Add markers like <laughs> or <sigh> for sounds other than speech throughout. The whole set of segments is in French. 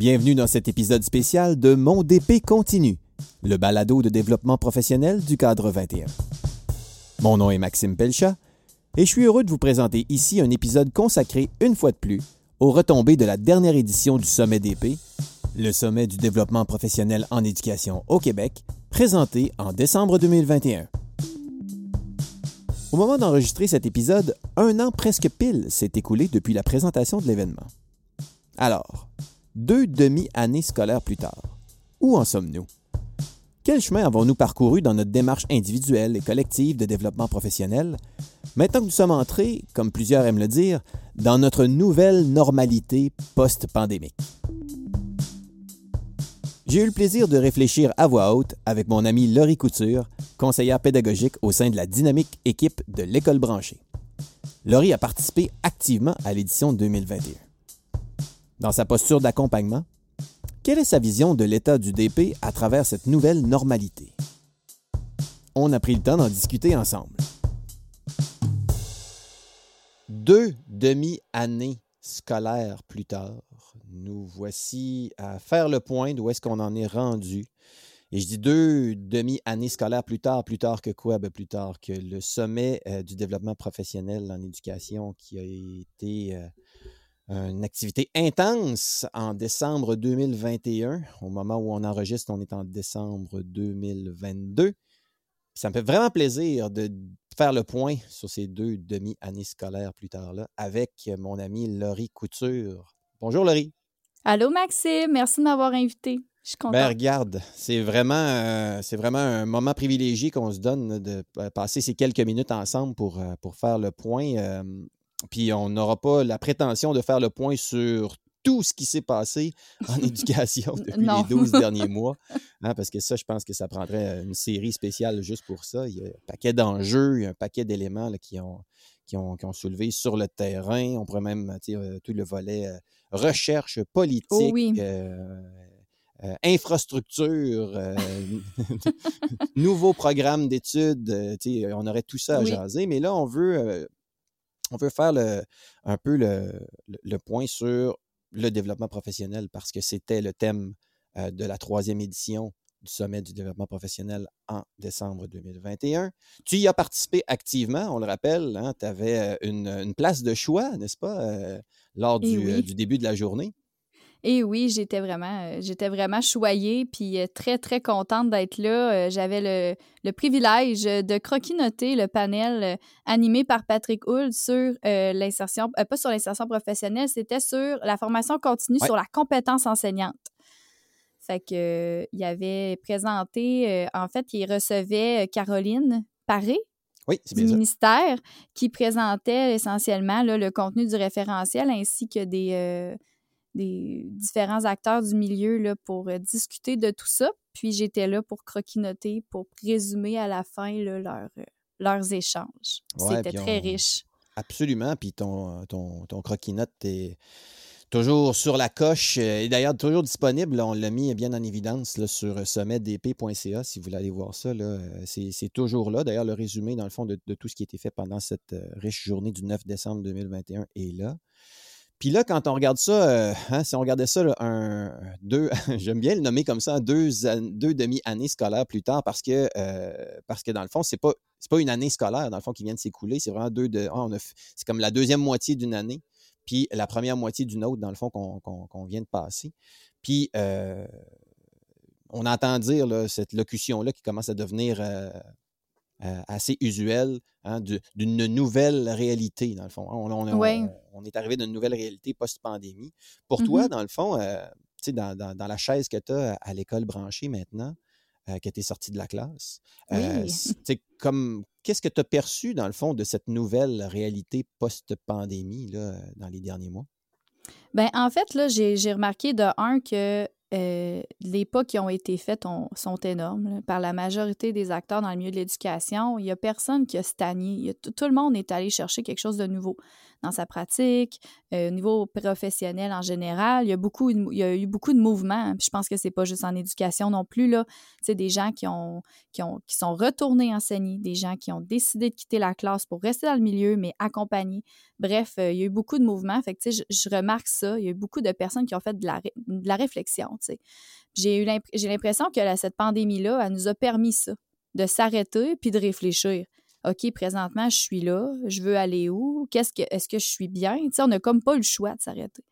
Bienvenue dans cet épisode spécial de Mon DP continue, le balado de développement professionnel du cadre 21. Mon nom est Maxime Pelchat et je suis heureux de vous présenter ici un épisode consacré une fois de plus aux retombées de la dernière édition du Sommet DP, le sommet du développement professionnel en éducation au Québec, présenté en décembre 2021. Au moment d'enregistrer cet épisode, un an presque pile s'est écoulé depuis la présentation de l'événement. Alors, deux demi-années scolaires plus tard, où en sommes-nous? Quel chemin avons-nous parcouru dans notre démarche individuelle et collective de développement professionnel, maintenant que nous sommes entrés, comme plusieurs aiment le dire, dans notre nouvelle normalité post-pandémique? J'ai eu le plaisir de réfléchir à voix haute avec mon ami Laurie Couture, conseillère pédagogique au sein de la dynamique équipe de l'école branchée. Laurie a participé activement à l'édition 2021. Dans sa posture d'accompagnement, quelle est sa vision de l'état du DP à travers cette nouvelle normalité? On a pris le temps d'en discuter ensemble. Deux demi-années scolaires plus tard, nous voici à faire le point d'où est-ce qu'on en est rendu. Et je dis deux demi-années scolaires plus tard, plus tard que quoi? Ben, plus tard que le sommet euh, du développement professionnel en éducation qui a été euh, une activité intense en décembre 2021. Au moment où on enregistre, on est en décembre 2022. Ça me fait vraiment plaisir de faire le point sur ces deux demi-années scolaires plus tard là avec mon ami Laurie Couture. Bonjour Laurie. Allô Maxime, merci de m'avoir invité. Je suis contente. Ben, regarde, c'est vraiment, euh, c'est vraiment un moment privilégié qu'on se donne de passer ces quelques minutes ensemble pour, euh, pour faire le point. Euh, puis on n'aura pas la prétention de faire le point sur tout ce qui s'est passé en <laughs> éducation depuis les 12 <laughs> derniers mois. Hein, parce que ça, je pense que ça prendrait une série spéciale juste pour ça. Il y a un paquet d'enjeux, il y a un paquet d'éléments qui ont, qui, ont, qui ont soulevé sur le terrain. On pourrait même, tout le volet recherche Oh politique. oui. euh, euh, infrastructure, euh, <laughs> nouveaux programmes d'études, euh, on aurait tout ça à Oui. jaser, mais là, on veut, euh, on veut faire le, un peu le, le- le point sur le développement professionnel parce que c'était le thème euh, de la troisième édition du Sommet du développement professionnel en décembre 2021. Tu y as participé activement, on le rappelle, tu avais une, une place de choix, n'est-ce pas, euh, lors du, oui. euh, du début de la journée. Et oui, j'étais vraiment, euh, j'étais vraiment choyée, puis euh, très, très contente d'être là. Euh, J'avais le, le privilège de croquis-noter le panel animé par Patrick Hull sur euh, l'insertion, euh, pas sur l'insertion professionnelle, c'était sur la formation continue Ouais. sur la compétence enseignante. Fait que, euh, il avait présenté, en fait, il recevait Caroline Paré, Oui, du bien ça. ministère qui présentait essentiellement là, le contenu du référentiel ainsi que des, euh, des différents acteurs du milieu là, pour euh, discuter de tout ça. Puis j'étais là pour croquis-noter, pour résumer à la fin là, leur, euh, leurs échanges. Ouais, C'était très on- riche. Absolument. Puis ton, ton, ton croquis-note est toujours sur la coche euh, et d'ailleurs toujours disponible. on l'a mis bien en évidence là, sur sommetdp.ca si vous voulez aller voir ça. C'est toujours là. D'ailleurs, le résumé, dans le fond, de, de tout ce qui a été fait pendant cette riche journée du 9 décembre 2021 est là. Puis là, quand on regarde ça, euh, hein, si on regardait ça, un, deux, <laughs> j'aime bien le nommer comme ça, deux, an- deux demi-années scolaires plus tard, parce que, euh, parce que dans le fond, c'est pas, c'est pas une année scolaire, dans le fond, qui vient de s'écouler. C'est vraiment deux de. ah, c'est comme la deuxième moitié d'une année, puis la première moitié d'une autre, dans le fond, qu'on qu'on- vient de passer. Puis euh, on entend dire cette locution-là qui commence à devenir euh, assez usuelle, hein, d'une nouvelle réalité, dans le fond. On, on- on- Ouais. on est arrivé d'une nouvelle réalité post-pandémie. Pour toi, Mhm. dans le fond, euh, dans, dans- dans la chaise que tu as à l'école branchée maintenant, euh, que tu es sorti de la classe, euh, Oui. comme qu'est-ce que tu as perçu, dans le fond, de cette nouvelle réalité post-pandémie là, dans les derniers mois? Ben, en fait, là, j'ai remarqué de un que euh, les pas qui ont été faits sont énormes par la majorité des acteurs dans le milieu de l'éducation. Il n'y a personne qui a stagné. tout le monde est allé chercher quelque chose de nouveau dans sa pratique, euh, au niveau professionnel en général. Il y a, beaucoup, il y a eu beaucoup de mouvements. je pense que c'est pas juste en éducation non plus. C'est des gens qui, ont, qui, ont, qui sont retournés enseigner, des gens qui ont décidé de quitter la classe pour rester dans le milieu, mais accompagnés. Bref, euh, il y a eu beaucoup de mouvements. Fait je remarque ça. Il y a eu beaucoup de personnes qui ont fait de la, de la réflexion. J'ai l'impression que cette pandémie-là, elle nous a permis ça, de s'arrêter puis de réfléchir. OK, présentement, je suis là, je veux aller où? Qu'est-ce que est-ce que je suis bien? on n'a comme pas le choix de s'arrêter.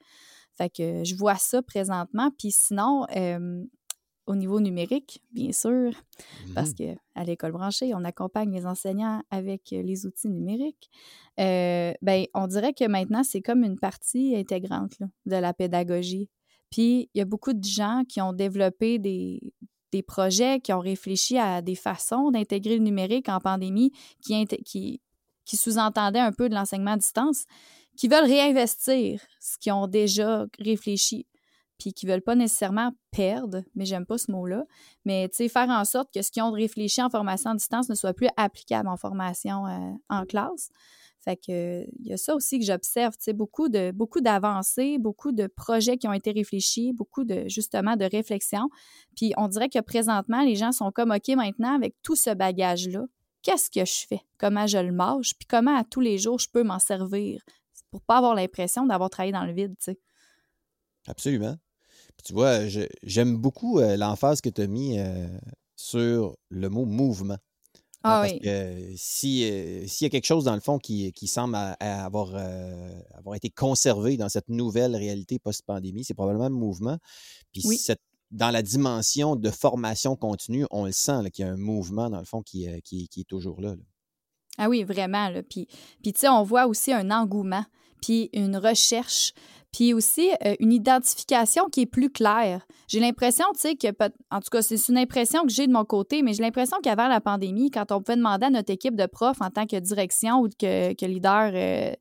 Fait que je vois ça présentement. Puis sinon, au niveau numérique, bien sûr, parce mmh qu'à l'école branchée, on accompagne les enseignants avec les outils numériques. Euh, ben, on dirait que maintenant, c'est comme une partie intégrante de la pédagogie. Puis, il y a beaucoup de gens qui ont développé des, des projets, qui ont réfléchi à des façons d'intégrer le numérique en pandémie qui, qui, sous-entendaient un peu de l'enseignement à distance, qui veulent réinvestir ce qu'ils ont déjà réfléchi, puis qui veulent pas nécessairement perdre, mais j'aime pas ce mot-là, mais faire en sorte que ce qu'ils ont réfléchi en formation à distance ne soit plus applicable en formation euh, en classe. Fait il y a ça aussi que j'observe, tu beaucoup de beaucoup d'avancées, beaucoup de projets qui ont été réfléchis, beaucoup de justement de réflexions. Puis on dirait que présentement, les gens sont comme OK maintenant avec tout ce bagage-là, qu'est-ce que je fais? Comment je le mange? Puis comment à tous les jours je peux m'en servir? Pour pas avoir l'impression d'avoir travaillé dans le vide. Absolument. tu vois, j'aime beaucoup euh, l'emphase que tu as mis euh, sur le mot mouvement. Ah parce que si, s'il y a quelque chose, dans le fond, qui, semble avoir, avoir été conservé dans cette nouvelle réalité post-pandémie, c'est probablement le mouvement. Puis dans la dimension de formation continue, on le sent qu'il y a un mouvement, dans le fond, qui, qui, est toujours là, Ah oui, vraiment. Puis, puis tu sais, on voit aussi un engouement, puis une recherche puis aussi, euh, une identification qui est plus claire. J'ai l'impression, tu sais, que, en tout cas, c'est une impression que j'ai de mon côté, mais j'ai l'impression qu'avant la pandémie, quand on pouvait demander à notre équipe de profs en tant que direction ou que, leader euh,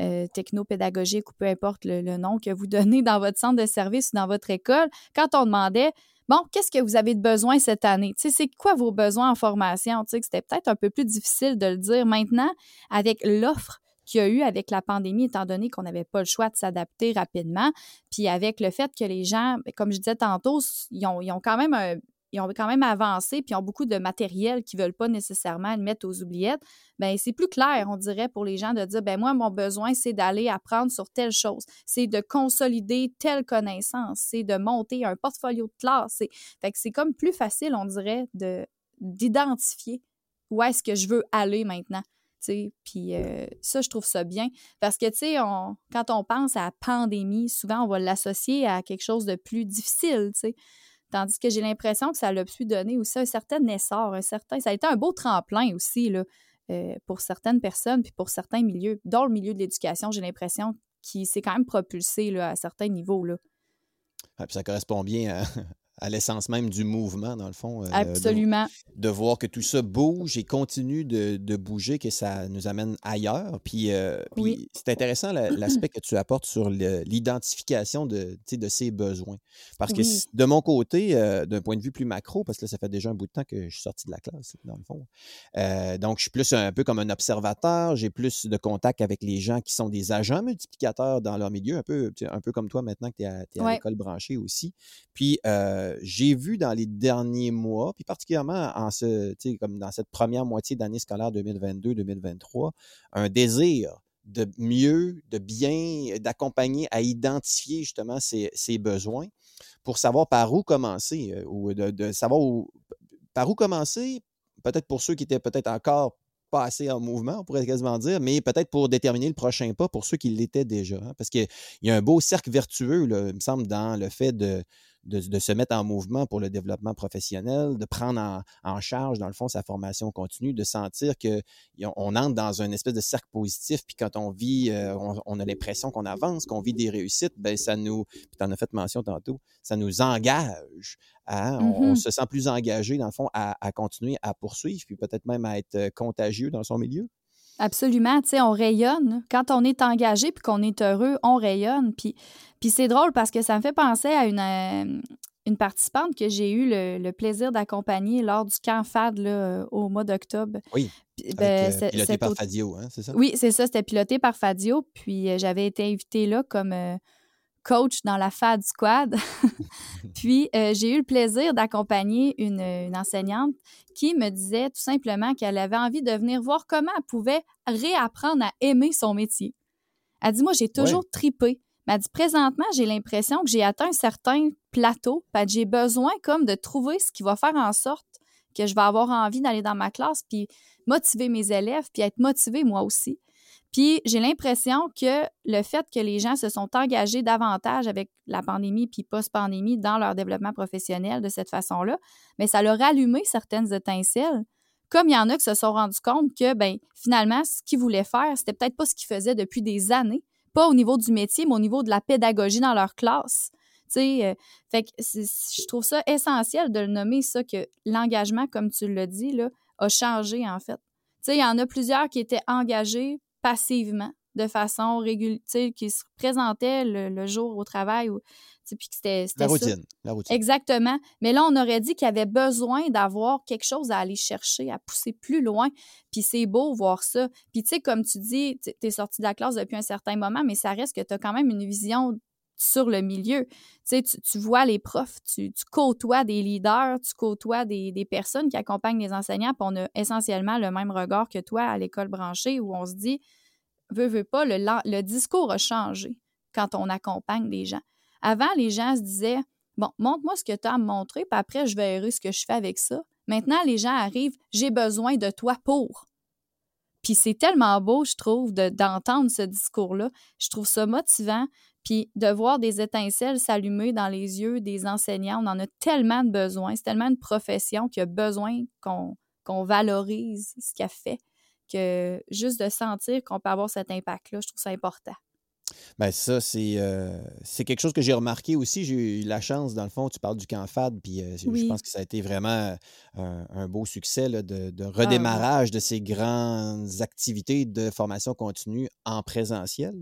euh, technopédagogique ou peu importe le, nom que vous donnez dans votre centre de service ou dans votre école, quand on demandait Bon, qu'est-ce que vous avez de besoin cette année? Tu sais, c'est quoi vos besoins en formation? Tu sais, c'était peut-être un peu plus difficile de le dire maintenant avec l'offre qu'il y a eu avec la pandémie, étant donné qu'on n'avait pas le choix de s'adapter rapidement. Puis avec le fait que les gens, ben, comme je disais tantôt, ils ont, quand même avancé, puis ils ont beaucoup de matériel qu'ils ne veulent pas nécessairement mettre aux oubliettes, bien, c'est plus clair, on dirait, pour les gens de dire, ben moi, mon besoin, c'est d'aller apprendre sur telle chose, c'est de consolider telle connaissance, c'est de monter un portfolio de classe. Fait que c'est comme plus facile, on dirait, de d'identifier où est-ce que je veux aller maintenant. Puis euh, ça, je trouve ça bien. Parce que, tu sais, quand on pense à la pandémie, souvent, on va l'associer à quelque chose de plus difficile, tu sais. Tandis que j'ai l'impression que ça a pu donner aussi un certain essor, un certain... Ça a été un beau tremplin aussi, là, euh, pour certaines personnes, puis pour certains milieux. Dans le milieu de l'éducation, j'ai l'impression qu'il s'est quand même propulsé là, à certains niveaux, là. puis ça correspond bien à, à l'essence même du mouvement, dans le fond. Euh, Absolument. De, voir que tout ça bouge et continue de, bouger, que ça nous amène ailleurs. Puis, euh, oui. c'est intéressant l'aspect que tu apportes sur l'identification de, de ses besoins. Parce que de mon côté, euh, d'un point de vue plus macro, parce que là, ça fait déjà un bout de temps que je suis sorti de la classe, dans le fond. donc, je suis plus un peu comme un observateur, j'ai plus de contact avec les gens qui sont des agents multiplicateurs dans leur milieu, un peu, un peu comme toi maintenant que tu es à, l'école branchée aussi. Puis, euh, j'ai vu dans les derniers mois, puis particulièrement en ce, comme dans cette première moitié d'année scolaire 2022-2023, un désir de mieux, de bien, d'accompagner à identifier justement ses, besoins pour savoir par où commencer euh, ou de, savoir par où commencer, peut-être pour ceux qui étaient peut-être encore pas assez en mouvement, on pourrait quasiment dire, mais peut-être pour déterminer le prochain pas pour ceux qui l'étaient déjà. Hein, parce qu'il y a un beau cercle vertueux, il me semble, dans le fait de, de, se mettre en mouvement pour le développement professionnel, de prendre en, charge, dans le fond, sa formation continue, de sentir qu'on entre dans un espèce de cercle positif, puis quand on vit, euh, on, a l'impression qu'on avance, qu'on vit des réussites, ben ça nous, puis tu en as fait mention tantôt, ça nous engage. on, mm-hmm. se sent plus engagé, dans le fond, à, à continuer à poursuivre, puis peut-être même à être euh, contagieux dans son milieu. Absolument, tu sais, on rayonne. Quand on est engagé puis qu'on est heureux, on rayonne. Puis, puis c'est drôle parce que ça me fait penser à une, euh, une participante que j'ai eu le, plaisir d'accompagner lors du camp FAD là, au mois d'octobre. Oui. Ben, piloté par Fadio, hein, c'est ça? Oui, c'est ça, c'était piloté par Fadio. Puis j'avais été invitée là comme coach dans la FAD Squad. <laughs> Puis, euh, j'ai eu le plaisir d'accompagner une, enseignante qui me disait tout simplement qu'elle avait envie de venir voir comment elle pouvait réapprendre à aimer son métier. Elle dit, moi, j'ai toujours tripé. Mais elle dit, présentement, j'ai l'impression que j'ai atteint un certain plateau. J'ai besoin comme de trouver ce qui va faire en sorte que je vais avoir envie d'aller dans ma classe, puis motiver mes élèves, puis être motivée moi aussi. Puis j'ai l'impression que le fait que les gens se sont engagés davantage avec la pandémie puis post-pandémie dans leur développement professionnel de cette façon-là, mais ça leur a allumé certaines étincelles. Comme il y en a qui se sont rendus compte que, ben, finalement, ce qu'ils voulaient faire, c'était peut-être pas ce qu'ils faisaient depuis des années, pas au niveau du métier, mais au niveau de la pédagogie dans leur classe. Tu euh, fait que je trouve ça essentiel de le nommer, ça, que l'engagement, comme tu l'as dit, là, a changé, en fait. Tu il y en a plusieurs qui étaient engagés passivement, de façon régulière, qui se présentait le, jour au travail. Ou, puis que c'était, la, routine, la routine. Exactement. Mais là, on aurait dit qu'il y avait besoin d'avoir quelque chose à aller chercher, à pousser plus loin. Puis c'est beau voir ça. Puis tu sais, comme tu dis, tu es sorti de la classe depuis un certain moment, mais ça reste que tu as quand même une vision sur le milieu. Tu, tu vois les profs, tu, côtoies des leaders, tu côtoies des, des, personnes qui accompagnent les enseignants, puis on a essentiellement le même regard que toi à l'école branchée où on se dit, veut, veut pas, le, le discours a changé quand on accompagne des gens. Avant, les gens se disaient, bon, montre-moi ce que tu as à me montrer, puis après, je verrai ce que je fais avec ça. Maintenant, les gens arrivent, j'ai besoin de toi pour. Puis c'est tellement beau, je trouve, d'entendre ce discours-là. Je trouve ça motivant. Puis de voir des étincelles s'allumer dans les yeux des enseignants, on en a tellement de besoin. C'est tellement une profession qui a besoin qu'on valorise ce qu'elle fait que juste de sentir qu'on peut avoir cet impact-là, je trouve ça important. Bien, ça, euh, c'est quelque chose que j'ai remarqué aussi. J'ai eu la chance, dans le fond, tu parles du camp FAD, puis euh, je pense que ça a été vraiment euh, un, beau succès de, ah, redémarrage de ces grandes activités de formation continue en présentiel.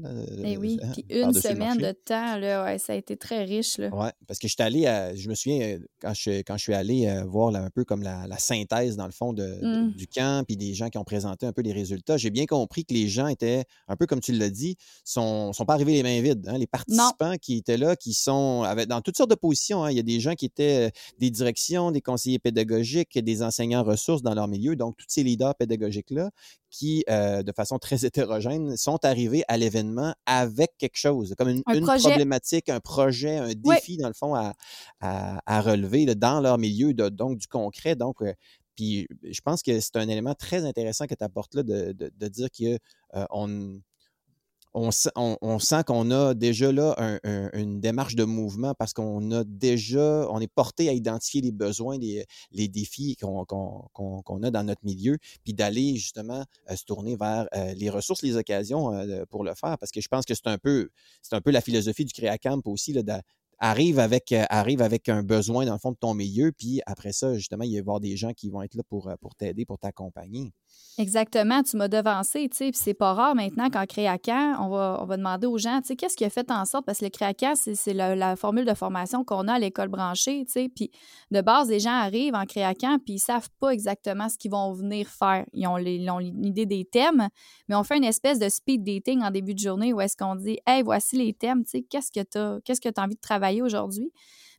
Et eh oui, hein, puis <laughs> une semaine de temps, là, ça a été très riche. Oui, parce que je suis allé, je me souviens, quand je, quand je suis allé voir un peu comme la, synthèse, dans le fond, de, mmh. du camp, puis des gens qui ont présenté un peu les résultats, j'ai bien compris que les gens étaient, un peu comme tu l'as dit, sont sont pas arrivés les mains vides. Hein. Les participants qui étaient là, qui sont dans toutes sortes de positions. Hein. Il y a des gens qui étaient euh, des directions, des conseillers pédagogiques, des enseignants ressources dans leur milieu. Donc, tous ces leaders pédagogiques-là qui, euh, de façon très hétérogène, sont arrivés à l'événement avec quelque chose, comme une, problématique, un projet, un défi, dans le fond, à, relever dans leur milieu, donc du concret. Donc, euh, puis je pense que c'est un élément très intéressant que tu apportes là de, dire qu'on on, sent qu'on a déjà là une démarche de mouvement parce qu'on a déjà, on est porté à identifier les besoins, les, les défis qu'on a dans notre milieu, puis d'aller justement euh, se tourner vers euh, les ressources, les occasions euh, pour le faire. Parce que je pense que c'est un peu, c'est un peu la philosophie du CréaCamp aussi, arrive avec, arrive avec un besoin dans le fond de ton milieu, puis après ça, justement, il va y avoir des gens qui vont être là pour, pour t'aider, pour t'accompagner. Exactement, tu m'as devancé, tu sais, puis c'est pas rare maintenant qu'en créacan, on va, on va demander aux gens, tu sais, qu'est-ce qui a fait en sorte, parce que le créacan, c'est la, formule de formation qu'on a à l'école branchée, tu sais, puis de base, les gens arrivent en créacan, puis ils savent pas exactement ce qu'ils vont venir faire. Ils ont, l'idée des thèmes, mais on fait une espèce de speed dating en début de journée où est-ce qu'on dit, hey, voici les thèmes, tu sais, qu'est-ce que tu qu'est-ce que tu as envie de travailler aujourd'hui?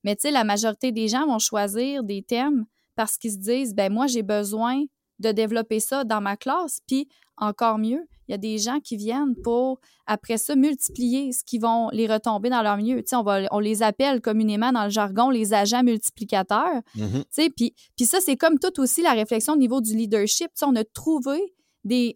Mais tu sais, la majorité des gens vont choisir des thèmes parce qu'ils se disent, ben moi, j'ai besoin de développer ça dans ma classe. Puis encore mieux, il y a des gens qui viennent pour, après ça, multiplier ce qui vont les retomber dans leur milieu. on, va, on les appelle communément dans le jargon les agents multiplicateurs. Mm-hmm. Puis, puis ça, c'est comme tout aussi la réflexion au niveau du leadership. on a trouvé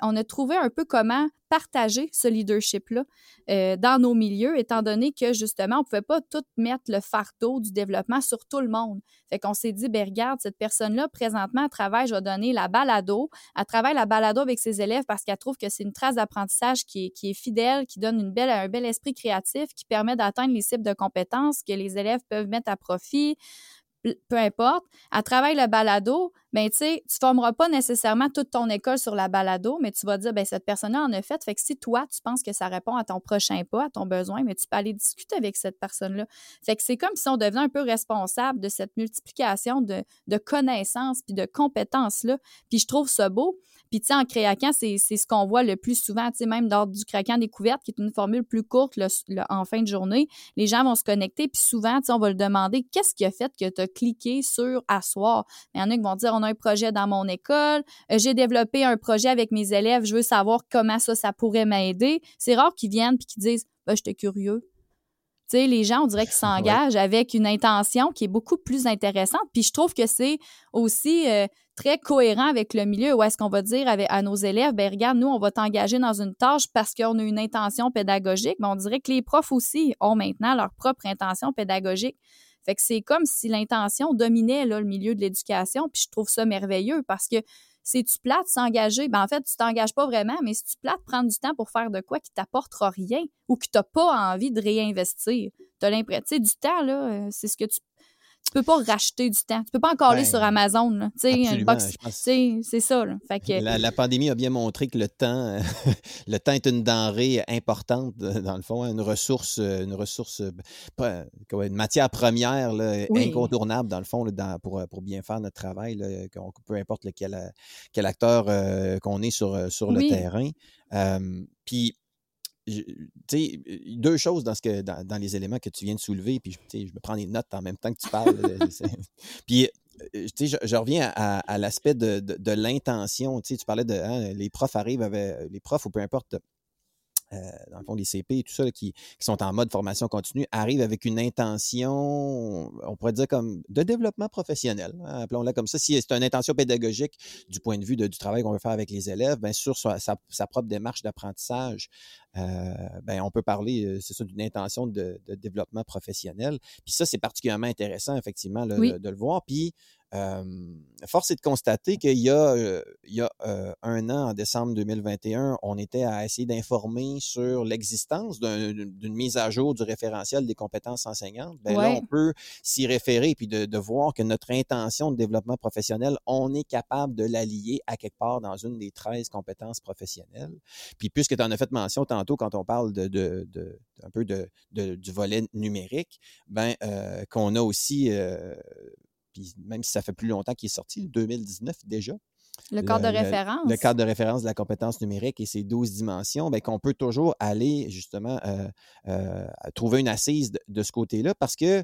on a trouvé un peu comment partager ce leadership-là euh, dans nos milieux, étant donné que justement, on ne pouvait pas tout mettre le fardeau du développement sur tout le monde. Fait qu'on s'est dit, ben regarde, cette personne-là, présentement, travaille, je vais donner la balado. Elle travaille la balado avec ses élèves parce qu'elle trouve que c'est une trace d'apprentissage qui est, fidèle, qui donne une belle, un bel esprit créatif, qui permet d'atteindre les cibles de compétences que les élèves peuvent mettre à profit peu importe, elle travaille le balado, ben tu sais, tu formeras pas nécessairement toute ton école sur la balado, mais tu vas dire, ben cette personne-là en a fait. Fait que si toi, tu penses que ça répond à ton prochain pas, à ton besoin, mais tu peux aller discuter avec cette personne-là. Fait que c'est comme si on devenait un peu responsable de cette multiplication de, de connaissances puis de compétences-là. Puis je trouve ça beau. Puis, tu sais, en créaquant, c'est ce qu'on voit le plus souvent, tu sais, même lors du craquant découverte, qui est une formule plus courte en fin de journée. Les gens vont se connecter, puis souvent, tu sais, on va le demander, qu'est-ce qui a fait que tu as cliqué sur Asseoir? Il y en a qui vont dire, on a un projet dans mon école, euh, j'ai développé un projet avec mes élèves, je veux savoir comment ça, ça pourrait m'aider. C'est rare qu'ils viennent puis qu'ils disent, ben, j'étais curieux. Tu sais, les gens, on dirait qu'ils <laughs> s'engagent avec une intention qui est beaucoup plus intéressante. Puis je trouve que c'est aussi euh, très cohérent avec le milieu où est-ce qu'on va dire à nos élèves, ben regarde, nous, on va t'engager dans une tâche parce qu'on a une intention pédagogique. Mais on dirait que les profs aussi ont maintenant leur propre intention pédagogique. Fait que c'est comme si l'intention dominait là, le milieu de l'éducation. Puis je trouve ça merveilleux parce que si tu plates s'engager, ben en fait, tu t'engages pas vraiment, mais si tu plates prendre du temps pour faire de quoi qui t'apportera rien ou que tu n'as pas envie de réinvestir, tu as l'impression, tu sais, du temps, là, euh, c'est ce que tu tu peux pas racheter du temps. Tu peux pas encore aller sur ben, Amazon. C'est ça. la, pandémie a bien montré que le temps, <laughs> le temps est une denrée importante, <laughs> dans le fond, une ressource, une ressource, une matière première incontournable, dans le fond, pour, pour bien faire notre travail, peu importe lequel, quel acteur euh, qu'on est sur, sur le terrain. Puis sais, deux choses dans, ce que, dans, les éléments que tu viens de soulever, puis je me prends des notes en même temps que tu parles. <laughs> puis, je, je, reviens à, l'aspect de, de, l'intention. Tu parlais de hein, les profs arrivent avec les profs ou peu importe euh, dans le fond, les CP et tout ça, qui, sont en mode formation continue, arrivent avec une intention, on pourrait dire comme de développement professionnel, hein, appelons-la comme ça. Si c'est une intention pédagogique du point de vue du travail qu'on veut faire avec les élèves, bien sur sa, propre démarche d'apprentissage, euh, ben, on peut parler, euh, c'est ça, d'une intention de, développement professionnel. Puis ça, c'est particulièrement intéressant, effectivement, de, de, le voir. Puis force est de constater qu'il y a, il y a un an, en décembre 2021, on était à essayer d'informer sur l'existence d'une mise à jour du référentiel des compétences enseignantes. Bien là, on peut s'y référer puis de, de, voir que notre intention de développement professionnel, on est capable de l'allier à quelque part dans une des 13 compétences professionnelles. Puis puisque tu en as fait mention tantôt quand on parle de, de, de un peu de, du volet numérique, ben qu'on a aussi puis même si ça fait plus longtemps qu'il est sorti, 2019 déjà. Le cadre de référence. Le, cadre de référence de la compétence numérique et ses 12 dimensions, bien, qu'on peut toujours aller justement euh, euh, trouver une assise de, ce côté-là parce que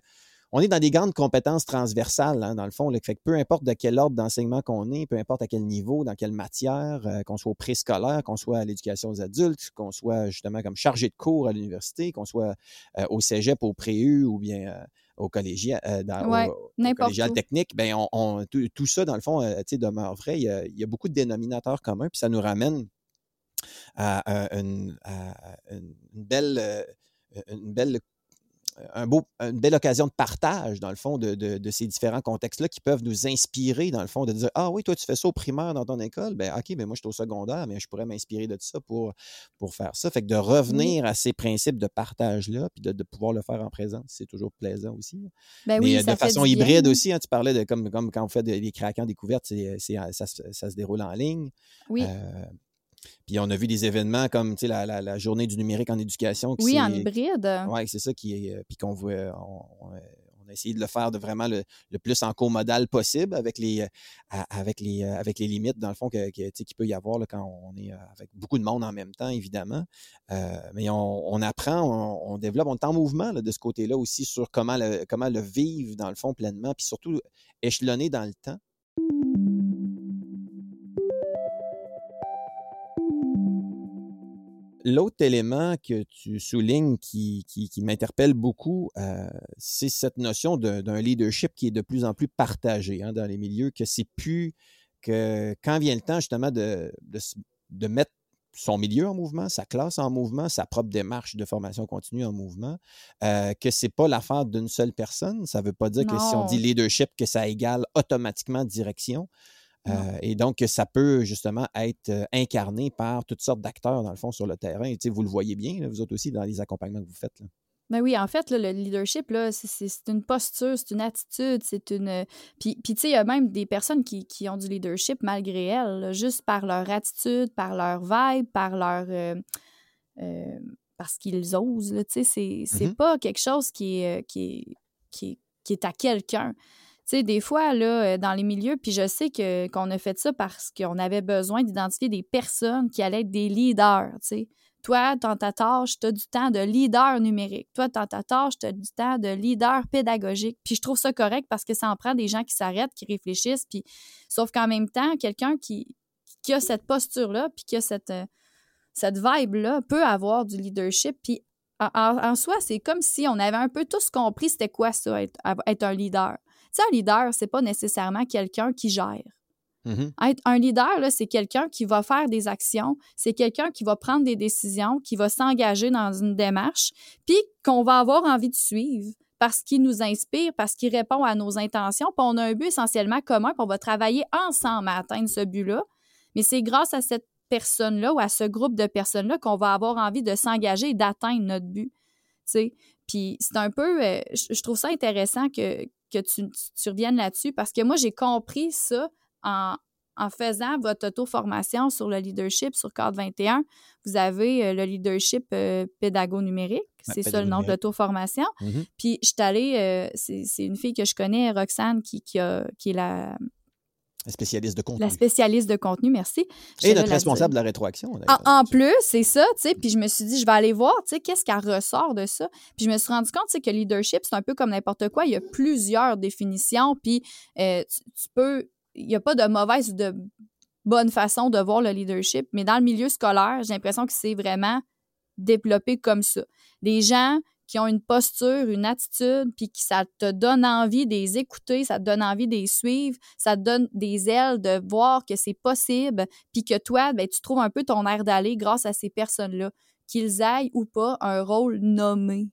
on est dans des grandes compétences transversales, hein, dans le fond. fait que peu importe de quel ordre d'enseignement qu'on est, peu importe à quel niveau, dans quelle matière, euh, qu'on soit au préscolaire, qu'on soit à l'éducation aux adultes, qu'on soit justement comme chargé de cours à l'université, qu'on soit au cégep, au préu ou bien au collégial, euh, collégial technique, ben on, tout, ça, dans le fond, euh, demeure vrai. Il y, a, beaucoup de dénominateurs communs, puis ça nous ramène à, une, belle, euh, une belle un beau, une belle occasion de partage, dans le fond, de, ces différents contextes-là qui peuvent nous inspirer, dans le fond, de dire Ah oui, toi, tu fais ça au primaire dans ton école. Ben, OK, mais moi, je suis au secondaire, mais je pourrais m'inspirer de ça pour, pour faire ça. Fait que de revenir à ces principes de partage-là, puis de, pouvoir le faire en présence, c'est toujours plaisant aussi. Ben mais euh, de façon hybride aussi, hein, tu parlais de comme, comme quand on fait des craquants découvertes, ça, ça, se déroule en ligne. Oui. Euh, puis on a vu des événements comme la, la, la, journée du numérique en éducation. oui, en hybride. Oui, c'est ça qui est. Euh, puis qu'on veut. On, a essayé de le faire de vraiment le, plus en co-modal possible avec les, euh, avec, les, euh, avec les limites, dans le fond, qu'il qui peut y avoir là, quand on est avec beaucoup de monde en même temps, évidemment. mais on, apprend, on, développe, on est en mouvement de ce côté-là aussi sur comment le, comment le vivre, dans le fond, pleinement, puis surtout échelonner dans le temps. L'autre élément que tu soulignes qui, m'interpelle beaucoup, euh, c'est cette notion d'un leadership qui est de plus en plus partagé hein, dans les milieux, que c'est plus que quand vient le temps justement de, de, mettre son milieu en mouvement, sa classe en mouvement, sa propre démarche de formation continue en mouvement, euh, que c'est pas l'affaire d'une seule personne. Ça ne veut pas dire que si on dit leadership, que ça égale automatiquement direction. Euh, et donc, ça peut justement être euh, incarné par toutes sortes d'acteurs, dans le fond, sur le terrain. Et, vous le voyez bien, vous autres aussi, dans les accompagnements que vous faites. Ben oui, en fait, le leadership, c'est une posture, c'est une attitude, c'est une. Puis, puis tu sais, il y a même des personnes qui, qui, ont du leadership malgré elles, juste par leur attitude, par leur vibe, par leur. Euh, euh, parce qu'ils osent, tu sais, c'est mmh pas quelque chose qui est, euh, qui est, qui est, qui est à quelqu'un. Sais, des fois, là, dans les milieux, puis je sais que, qu'on a fait ça parce qu'on avait besoin d'identifier des personnes qui allaient être des leaders, tu sais. Toi, dans ta tâche, tu as du temps de leader numérique. Toi, dans ta tâche, tu as du temps de leader pédagogique. Puis je trouve ça correct parce que ça en prend des gens qui s'arrêtent, qui réfléchissent. Puis, sauf qu'en même temps, quelqu'un qui, qui a cette posture-là, puis qui a cette, euh, cette vibe-là, peut avoir du leadership. Puis en, soi, c'est comme si on avait un peu tous compris c'était quoi ça, être, être un leader. Tu sais, un leader, c'est pas nécessairement quelqu'un qui gère. Mm-hmm. Être un leader, c'est quelqu'un qui va faire des actions, c'est quelqu'un qui va prendre des décisions, qui va s'engager dans une démarche, puis qu'on va avoir envie de suivre parce qu'il nous inspire, parce qu'il répond à nos intentions, puis on a un but essentiellement commun, puis on va travailler ensemble à atteindre ce but-là. Mais c'est grâce à cette personne-là ou à ce groupe de personnes-là qu'on va avoir envie de s'engager et d'atteindre notre but. Puis c'est un peu, euh, je trouve ça intéressant que, que tu, tu reviennes là-dessus parce que moi, j'ai compris ça en, faisant votre auto-formation sur le leadership sur Cadre 21, vous avez euh, le leadership euh, pédago-numérique. c'est ça le nom de l'auto-formation. Mm-hmm. Puis, je suis allée, euh, c'est une fille que je connais, Roxane, qui, qui, a, qui est la. La spécialiste de contenu. La spécialiste de contenu, merci. Et notre responsable de la rétroaction. En, plus, c'est ça, tu sais. Puis je me suis dit, je vais aller voir, tu sais, qu'est-ce qu'elle ressort de ça. Puis je me suis rendu compte, tu sais, que leadership, c'est un peu comme n'importe quoi. Il y a plusieurs définitions. Puis tu, peux il n'y a pas de mauvaise ou de bonne façon de voir le leadership, mais dans le milieu scolaire, j'ai l'impression que c'est vraiment développé comme ça. Des gens qui ont une posture, une attitude, puis que ça te donne envie de les écouter, ça te donne envie de les suivre, ça te donne des ailes de voir que c'est possible, puis que toi, ben, tu trouves un peu ton air d'aller grâce à ces personnes-là, qu'ils aillent ou pas un rôle nommé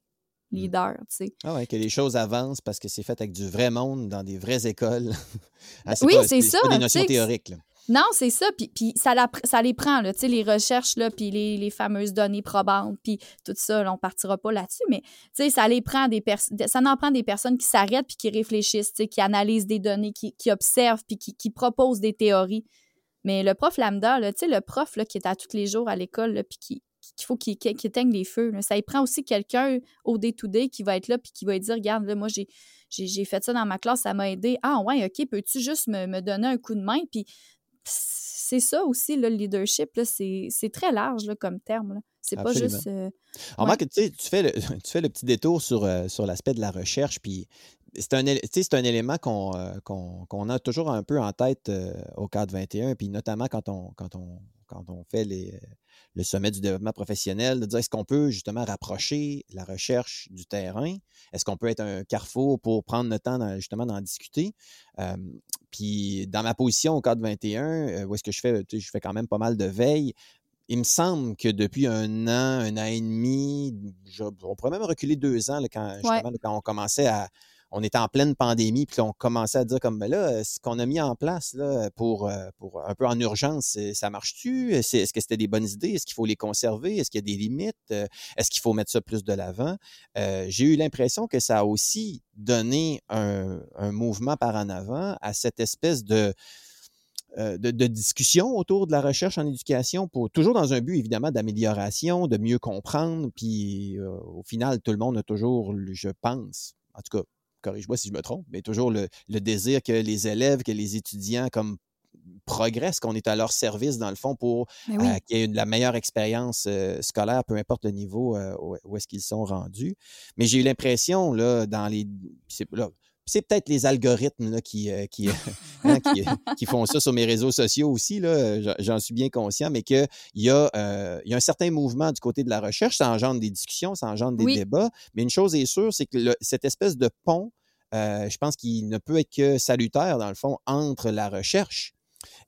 Mmh. leader, tu sais. Ah ouais, que les choses avancent parce que c'est fait avec du vrai monde dans des vraies écoles. <laughs> ah, oui, c'est ça. Pas des notions théoriques. Là. Non, c'est ça. Puis, puis ça, les prend, les recherches, là, puis les, les, fameuses données probantes, puis tout ça, là, on partira pas là-dessus, mais ça les prend des ça en prend des personnes qui s'arrêtent puis qui réfléchissent, qui analysent des données, qui, observent puis qui, proposent des théories. Mais le prof lambda, là, le prof qui est à tous les jours à l'école, puis qui, qu'il faut qu'il éteigne les feux. Ça y prend aussi quelqu'un au day-to-day qui va être là puis qui va dire Regarde, moi, j'ai fait ça dans ma classe, ça m'a aidé. Ah, ouais, OK, peux-tu juste me, donner un coup de main? Puis c'est ça aussi, le leadership, c'est très large là, comme terme. C'est pas juste. Euh, tu, fais le, <laughs> tu fais le petit détour sur, euh, sur l'aspect de la recherche, puis c'est un, un élément euh, qu'on a toujours un peu en tête au cadre 21, puis notamment quand on, quand on, quand on fait les, le sommet du développement professionnel, de dire est-ce qu'on peut justement rapprocher la recherche du terrain? Est-ce qu'on peut être un carrefour pour prendre le temps justement d'en discuter? Puis dans ma position au cadre 21, euh, où est-ce que je fais, je fais quand même pas mal de veille, il me semble que depuis un an, un an et demi, on pourrait même reculer deux ans quand, quand on commençait à, on était en pleine pandémie, puis on commençait à dire comme, ben là, ce qu'on a mis en place là, pour, euh, pour un peu en urgence, ça marche-tu? Est-ce que c'était des bonnes idées? Est-ce qu'il faut les conserver? Est-ce qu'il y a des limites? Euh, est-ce qu'il faut mettre ça plus de l'avant? Euh, j'ai eu l'impression que ça a aussi donné un, mouvement par en avant à cette espèce de, de, discussion autour de la recherche en éducation, pour toujours dans un but évidemment d'amélioration, de mieux comprendre. Puis au final, tout le monde a toujours, je pense, en tout cas, corrige-moi si je me trompe, mais toujours le, désir que les élèves, que les étudiants comme progressent, qu'on est à leur service dans le fond pour euh, qu'il y ait la meilleure expérience euh, scolaire, peu importe le niveau euh, où, est-ce qu'ils sont rendus. Mais j'ai eu l'impression, là, dans les. C'est peut-être les algorithmes là, qui, qui, <laughs> hein, qui, font ça sur mes réseaux sociaux aussi, j'en suis bien conscient, mais qu'il y, a, y a un certain mouvement du côté de la recherche, ça engendre des discussions, ça engendre des débats, mais une chose est sûre, c'est que cette espèce de pont euh, je pense qu'il ne peut être que salutaire, dans le fond, entre la recherche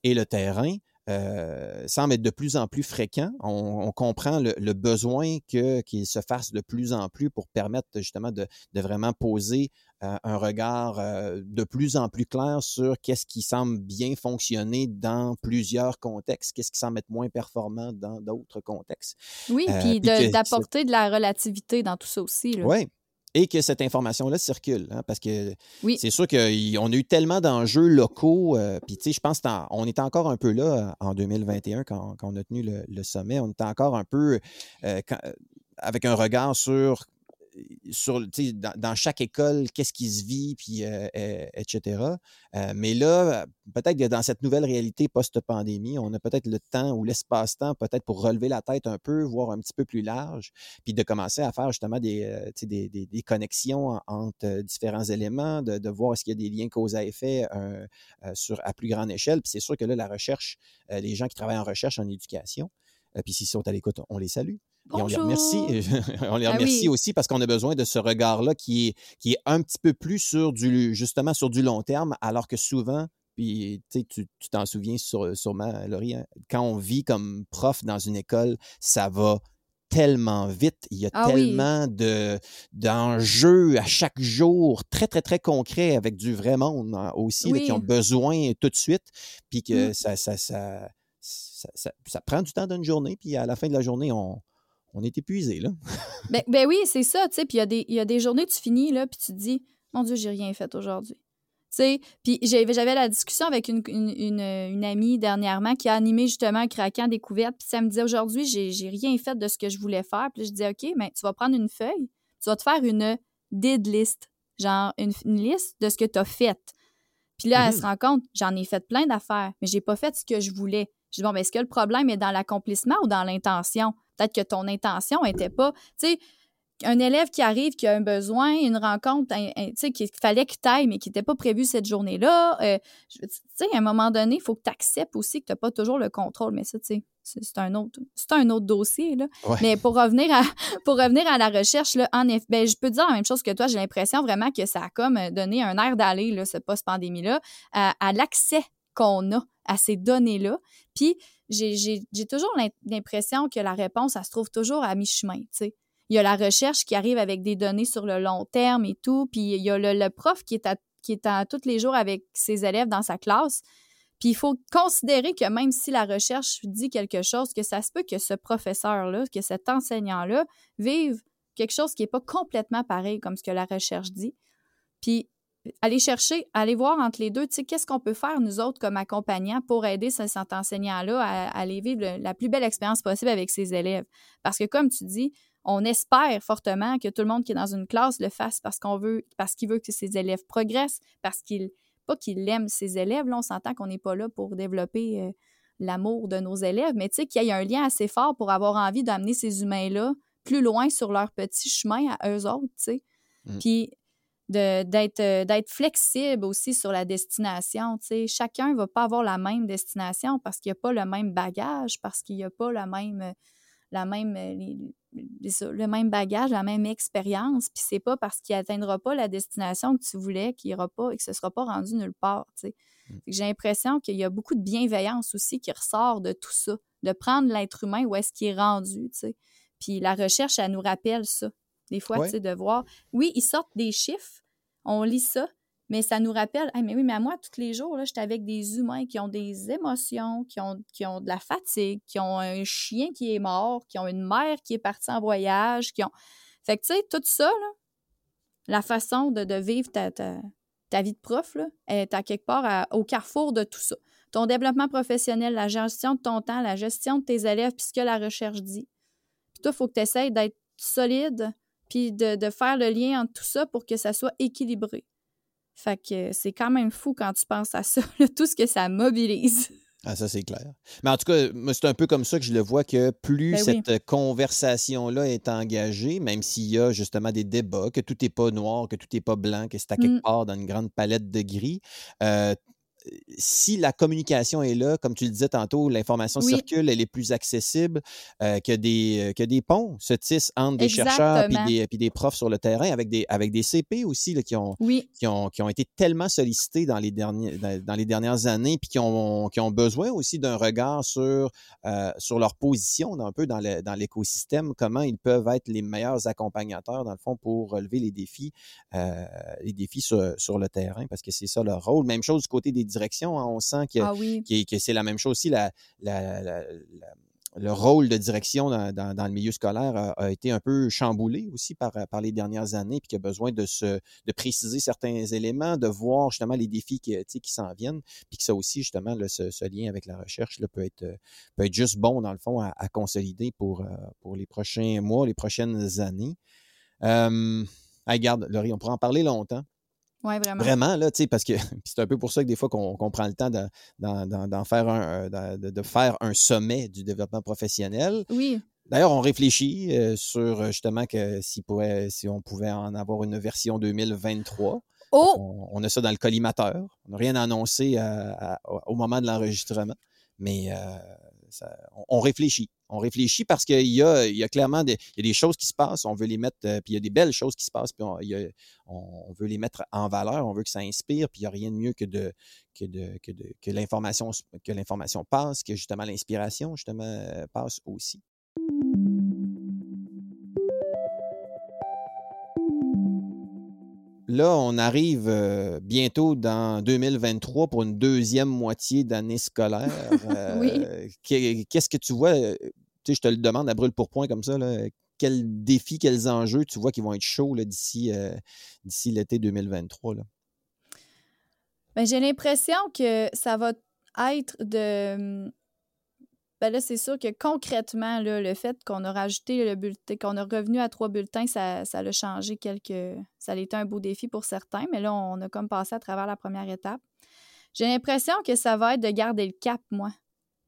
et le terrain. Euh, semble être de plus en plus fréquent. On, comprend le, besoin qu'il se fasse de plus en plus pour permettre justement de, vraiment poser euh, un regard euh, de plus en plus clair sur qu'est-ce qui semble bien fonctionner dans plusieurs contextes, qu'est-ce qui semble être moins performant dans d'autres contextes. Oui, puis d'apporter de la relativité dans tout ça aussi. Oui, et que cette information-là circule. Hein, parce que c'est sûr qu'on a eu tellement d'enjeux locaux. Euh, puis, tu sais, je pense qu'on était encore un peu là en 2021 quand, on a tenu le, sommet. On était encore un peu euh, avec un regard sur dans, chaque école, qu'est-ce qui se vit, puis, euh, etc. Euh, mais là, peut-être que dans cette nouvelle réalité post-pandémie, on a peut-être le temps ou l'espace-temps peut-être pour relever la tête un peu, voir un petit peu plus large, puis de commencer à faire justement des, euh, connexions entre différents éléments, de, voir s'il y a des liens cause à effet à plus grande échelle. Puis c'est sûr que là, la recherche, les gens qui travaillent en recherche en éducation, puis s'ils sont à l'écoute, on les salue. Et on les remercie, <laughs> on les ah remercie aussi parce qu'on a besoin de ce regard-là qui est, qui est un petit peu plus sur du, justement sur du long terme, alors que souvent, puis tu t'en souviens sur, sûrement, Laurie, hein, quand on vit comme prof dans une école, ça va tellement vite, il y a ah tellement de d'enjeux à chaque jour, très, très, très concrets avec du vrai monde hein, aussi, qui ont besoin tout de suite, puis que ça, ça, ça, ça, ça, prend du temps d'une journée, puis à la fin de la journée, on, on est épuisé, là. <laughs> ben, ben, oui, c'est ça, tu sais. Puis il y, a des journées, tu finis, là, puis tu te dis, mon Dieu, j'ai rien fait aujourd'hui. Tu sais, puis j'avais la discussion avec une, une, amie dernièrement qui a animé justement un craquant découverte. Puis ça me disait aujourd'hui, j'ai rien fait de ce que je voulais faire. Puis je disais, OK, mais tu vas prendre une feuille, tu vas te faire une did list, genre une, liste de ce que tu as fait. Puis là, elle se mmh rend compte, j'en ai fait plein d'affaires, mais j'ai pas fait ce que je voulais. Je dis, bon, mais est-ce que le problème est dans l'accomplissement ou dans l'intention? Peut-être que ton intention n'était pas. Tu sais, un élève qui arrive, qui a un besoin, une rencontre, tu sais, qu'il fallait qu'il taille, mais qui n'était pas prévu cette journée-là. Euh, tu sais, à un moment donné, il faut que tu acceptes aussi que tu n'as pas toujours le contrôle. Mais ça, tu sais, c'est un autre, c'est un autre dossier. Là. Mais pour revenir à, <laughs> pour revenir à la recherche, là, en effet, ben, je peux dire la même chose que toi. J'ai l'impression vraiment que ça a comme donné un air d'aller, là, ce post-pandémie-là, à, à l'accès qu'on a à ces données-là. Puis, j'ai toujours l'impression que la réponse, ça se trouve toujours à mi-chemin, Il y a la recherche qui arrive avec des données sur le long terme et tout, puis il y a le, prof qui est, à, qui est à tous les jours avec ses élèves dans sa classe. Puis il faut considérer que même si la recherche dit quelque chose, que ça se peut que ce professeur-là, que cet enseignant-là vive quelque chose qui n'est pas complètement pareil comme ce que la recherche dit. Puis aller chercher, aller voir entre les deux, tu sais, qu'est-ce qu'on peut faire, nous autres, comme accompagnants, pour aider cet enseignant-là à, aller vivre la plus belle expérience possible avec ses élèves? Parce que, comme tu dis, on espère fortement que tout le monde qui est dans une classe le fasse parce qu'on veut, parce qu'il veut que ses élèves progressent, parce qu'il, pas qu'il aime ses élèves, là, on s'entend qu'on n'est pas là pour développer euh, l'amour de nos élèves, mais tu sais, qu'il y ait un lien assez fort pour avoir envie d'amener ces humains-là plus loin sur leur petit chemin à eux autres, tu sais. Mmh. Puis d'être flexible aussi sur la destination. Chacun ne va pas avoir la même destination parce qu'il n'y a pas le même bagage, parce qu'il n'y a pas la même, la même, le même bagage, la même expérience. Puis c'est pas parce qu'il n'atteindra pas la destination que tu voulais qu'il ira pas et que ce ne sera pas rendu nulle part. Mmh. J'ai l'impression qu'il y a beaucoup de bienveillance aussi qui ressort de tout ça, de prendre l'être humain où est-ce qu'il est rendu. Puis la recherche, elle nous rappelle ça des fois, tu sais, de voir. Oui, ils sortent des chiffres, on lit ça, mais ça nous rappelle, mais oui, mais à moi, tous les jours, là, j'étais avec des humains qui ont des émotions, qui ont, qui ont de la fatigue, qui ont un chien qui est mort, qui ont une mère qui est partie en voyage, qui ont. Fait que, tu sais, tout ça, là, la façon de, vivre ta, ta, vie de prof, là, est à quelque part au carrefour de tout ça. Ton développement professionnel, la gestion de ton temps, la gestion de tes élèves, puis ce que la recherche dit. Puis toi, il faut que tu essaies d'être solide, puis de, faire le lien entre tout ça pour que ça soit équilibré. Fait que c'est quand même fou quand tu penses à ça, tout ce que ça mobilise. Ah, ça, c'est clair. Mais en tout cas, c'est un peu comme ça que je le vois que plus ben cette conversation-là est engagée, même s'il y a justement des débats, que tout n'est pas noir, que tout n'est pas blanc, que c'est à quelque mmh. part dans une grande palette de gris, euh, si la communication est là, comme tu le disais tantôt, l'information circule, elle est plus accessible, euh, que, des, que des ponts se tissent entre des chercheurs et des, puis des profs sur le terrain, avec des, avec des CP aussi là, qui, ont, qui, ont, qui ont été tellement sollicités dans les, derniers, dans, les dernières années, puis qui ont, qui ont besoin aussi d'un regard sur, sur leur position un peu dans, le, dans l'écosystème, comment ils peuvent être les meilleurs accompagnateurs, dans le fond, pour relever les défis, les défis sur, sur le terrain, parce que c'est ça leur rôle. Même chose du côté des direction. Hein, on sent que, ah que, c'est la même chose aussi. La, le rôle de direction dans, le milieu scolaire a, été un peu chamboulé aussi par, par les dernières années, puis qu'il y a besoin de, se, de préciser certains éléments, de voir justement les défis qui, qui s'en viennent, puis que ça aussi, justement, ce, lien avec la recherche là, peut, être, peut être juste bon, dans le fond, à, consolider pour, pour les prochains mois, les prochaines années. Euh, regarde, Laurie, on pourra en parler longtemps. Oui, vraiment. Vraiment, là, tu sais, parce que <laughs> c'est un peu pour ça que des fois qu'on prend le temps d'en faire un, euh, de, faire un sommet du développement professionnel. Oui. D'ailleurs, on réfléchit euh, sur justement que si, pouvait, si on pouvait en avoir une version 2023. Oh! On, a ça dans le collimateur. On n'a rien annoncé au moment de l'enregistrement, mais euh, on, réfléchit. On réfléchit parce qu'il y a, clairement des, choses qui se passent, on veut les mettre, euh, puis il y a des belles choses qui se passent, puis on, veut les mettre en valeur, on veut que ça inspire, puis il n'y a rien de mieux que de que, de, que, que l'information que l'information passe, que justement l'inspiration justement euh, passe aussi. Là, on arrive euh, bientôt dans 2023 pour une deuxième moitié d'année scolaire. <laughs> oui. Euh, qu'est-ce que tu vois? Euh, tu sais, je te le demande à brûle pour point comme ça. Là, quels défis, quels enjeux tu vois qui vont être chauds d'ici, l'été 2023? Là? Ben, j'ai l'impression que ça va être de ben là, c'est sûr que concrètement, le fait qu'on a rajouté le bulletin, qu'on a revenu à trois bulletins, ça, ça a changé quelques. Ça a été un beau défi pour certains, mais là, on a comme passé à travers la première étape. J'ai l'impression que ça va être de garder le cap, moi,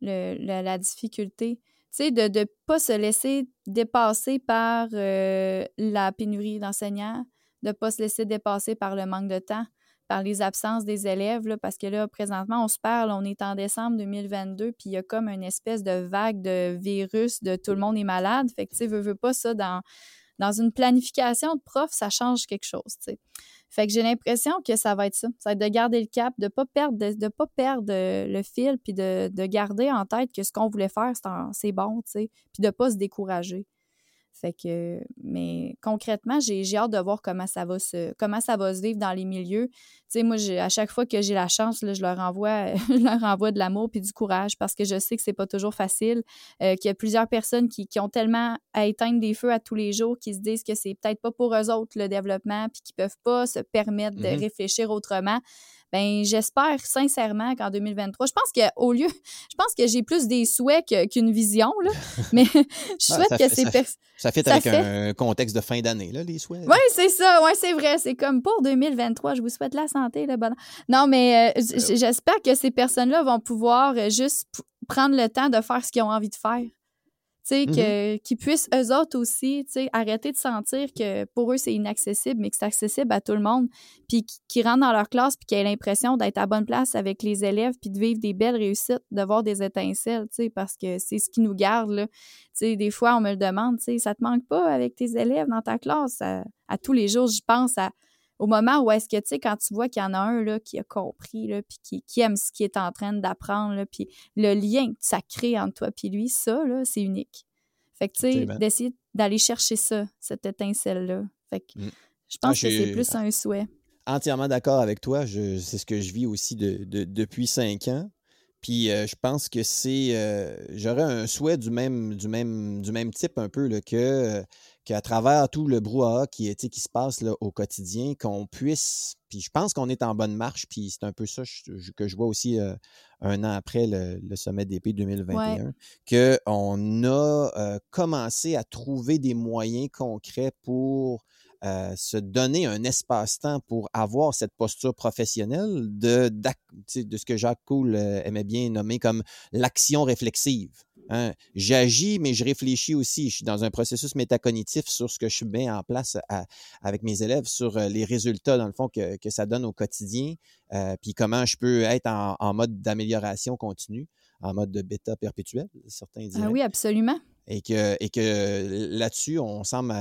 le, la difficulté. Tu sais, de ne pas se laisser dépasser par euh, la pénurie d'enseignants, de ne pas se laisser dépasser par le manque de temps par les absences des élèves, là, parce que là, présentement, on se parle, on est en décembre 2022, puis il y a comme une espèce de vague de virus, de tout le monde est malade. Fait que, tu sais, veux, veux pas ça dans, une planification de prof, ça change quelque chose, tu sais. Fait que j'ai l'impression que ça va être ça. Ça va être de garder le cap, de pas perdre, de, pas perdre le fil, puis de, de, garder en tête que ce qu'on voulait faire, c'est bon, tu sais, puis de pas se décourager. Fait que, mais concrètement, j'ai hâte de voir comment ça va se, comment ça va se vivre dans les milieux. Tu sais, moi, à chaque fois que j'ai la chance, là, je leur envoie, <laughs> je leur envoie de l'amour puis du courage parce que je sais que c'est pas toujours facile, euh, qu'il y a plusieurs personnes qui, qui, ont tellement à éteindre des feux à tous les jours qui se disent que c'est peut-être pas pour eux autres le développement puis qui peuvent pas se permettre de mmh réfléchir autrement ben j'espère sincèrement qu'en 2023, je pense qu'au lieu, <laughs> je pense que j'ai plus des souhaits qu'une vision, là, <laughs> mais je souhaite que c'est... Ça, ça fait avec un contexte de fin d'année, là, les souhaits. Oui, c'est ça, oui, c'est vrai, c'est comme pour 2023, je vous souhaite la santé, le bonheur. Non, mais euh, j'espère que ces personnes-là vont pouvoir euh, juste prendre le temps de faire ce qu'ils ont envie de faire. Mm-hmm. qu'ils puissent eux autres aussi arrêter de sentir que pour eux c'est inaccessible, mais que c'est accessible à tout le monde, puis qu'ils rentrent dans leur classe, puis qu'ils aient l'impression d'être à bonne place avec les élèves, puis de vivre des belles réussites, de voir des étincelles, parce que c'est ce qui nous garde. Là. des fois, on me le demande, ça te manque pas avec tes élèves dans ta classe? À, à tous les jours, j'y pense à au moment où est-ce que, tu sais, quand tu vois qu'il y en a un là, qui a compris, là, puis qui, aime ce qu'il est en train d'apprendre, puis le lien que ça crée entre toi et lui, ça, là, c'est unique. Fait que, tu sais, d'essayer d'aller chercher ça, cette étincelle-là. Fait que mmh. je pense que c'est plus un souhait. Entièrement d'accord avec toi. C'est ce que je vis aussi de, depuis cinq ans. Puis euh, je pense que c'est. Euh, j'aurais un souhait du même, du même, du même type un peu là, que euh, qu'à travers tout le brouhaha qui, qui se passe là, au quotidien, qu'on puisse, puis je pense qu'on est en bonne marche, puis c'est un peu ça que je vois aussi euh, un an après le, sommet d'épée 2021, qu'on a euh, commencé à trouver des moyens concrets pour euh, se donner un espace-temps pour avoir cette posture professionnelle de, de ce que Jacques Cool aimait bien nommer comme l'action réflexive. Hein. J'agis, mais je réfléchis aussi. Je suis dans un processus métacognitif sur ce que je mets en place avec mes élèves, sur euh, les résultats, dans le fond, que, ça donne au quotidien, euh, puis comment je peux être en, mode d'amélioration continue, en mode de bêta perpétuel, certains Ah oui, absolument. Et que, et que là-dessus, on semble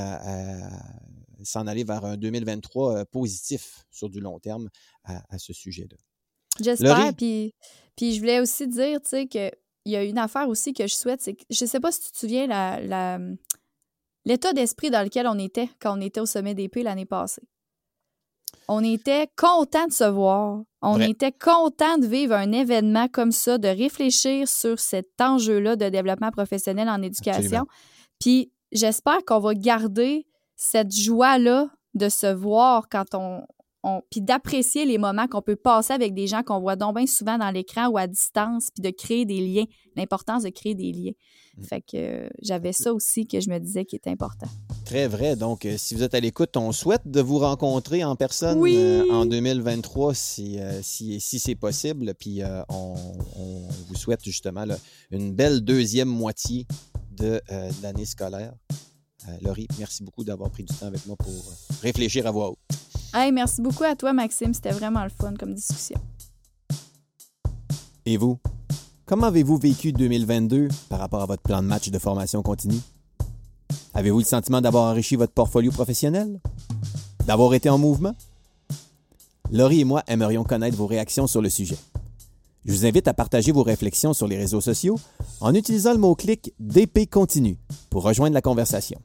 s'en aller vers un 2023 euh, positif sur du long terme à, ce sujet-là. J'espère. Puis, puis je voulais aussi dire, tu sais, que il y a une affaire aussi que je souhaite, c'est que je sais pas si tu te souviens la, l'état d'esprit dans lequel on était quand on était au sommet d'épée l'année passée. On était content de se voir. On était content de vivre un événement comme ça, de réfléchir sur cet enjeu-là de développement professionnel en éducation. Puis j'espère qu'on va garder cette joie-là de se voir quand on, puis d'apprécier les moments qu'on peut passer avec des gens qu'on voit donc bien souvent dans l'écran ou à distance, puis de créer des liens, l'importance de créer des liens. Mm. Fait que euh, j'avais ça aussi que je me disais qui est important. Très vrai. Donc, euh, si vous êtes à l'écoute, on souhaite de vous rencontrer en personne euh, en 2023 si, si, si c'est possible. Puis, on, vous souhaite justement une belle deuxième moitié de, de l'année scolaire. Laurie, merci beaucoup d'avoir pris du temps avec moi pour réfléchir à voix haute. Hey, merci beaucoup à toi, Maxime. C'était vraiment le fun comme discussion. Et vous? Comment avez-vous vécu 2022 par rapport à votre plan de match de formation continue? Avez-vous le sentiment d'avoir enrichi votre portfolio professionnel? D'avoir été en mouvement? Laurie et moi aimerions connaître vos réactions sur le sujet. Je vous invite à partager vos réflexions sur les réseaux sociaux en utilisant le mot-clic DP Continue pour rejoindre la conversation.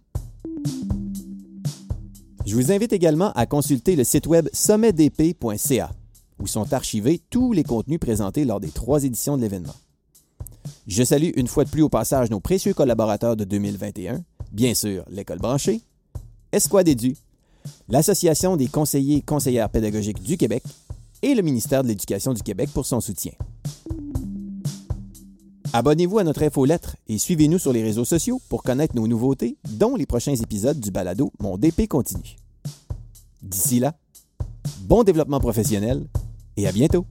Je vous invite également à consulter le site web sommetdp.ca, où sont archivés tous les contenus présentés lors des trois éditions de l'événement. Je salue une fois de plus au passage nos précieux collaborateurs de 2021, bien sûr l'École branchée, Esquad Édu, l'Association des conseillers et conseillères pédagogiques du Québec et le ministère de l'Éducation du Québec pour son soutien. Abonnez-vous à notre infolettre et suivez-nous sur les réseaux sociaux pour connaître nos nouveautés, dont les prochains épisodes du balado Mon DP continue. D'ici là, bon développement professionnel et à bientôt!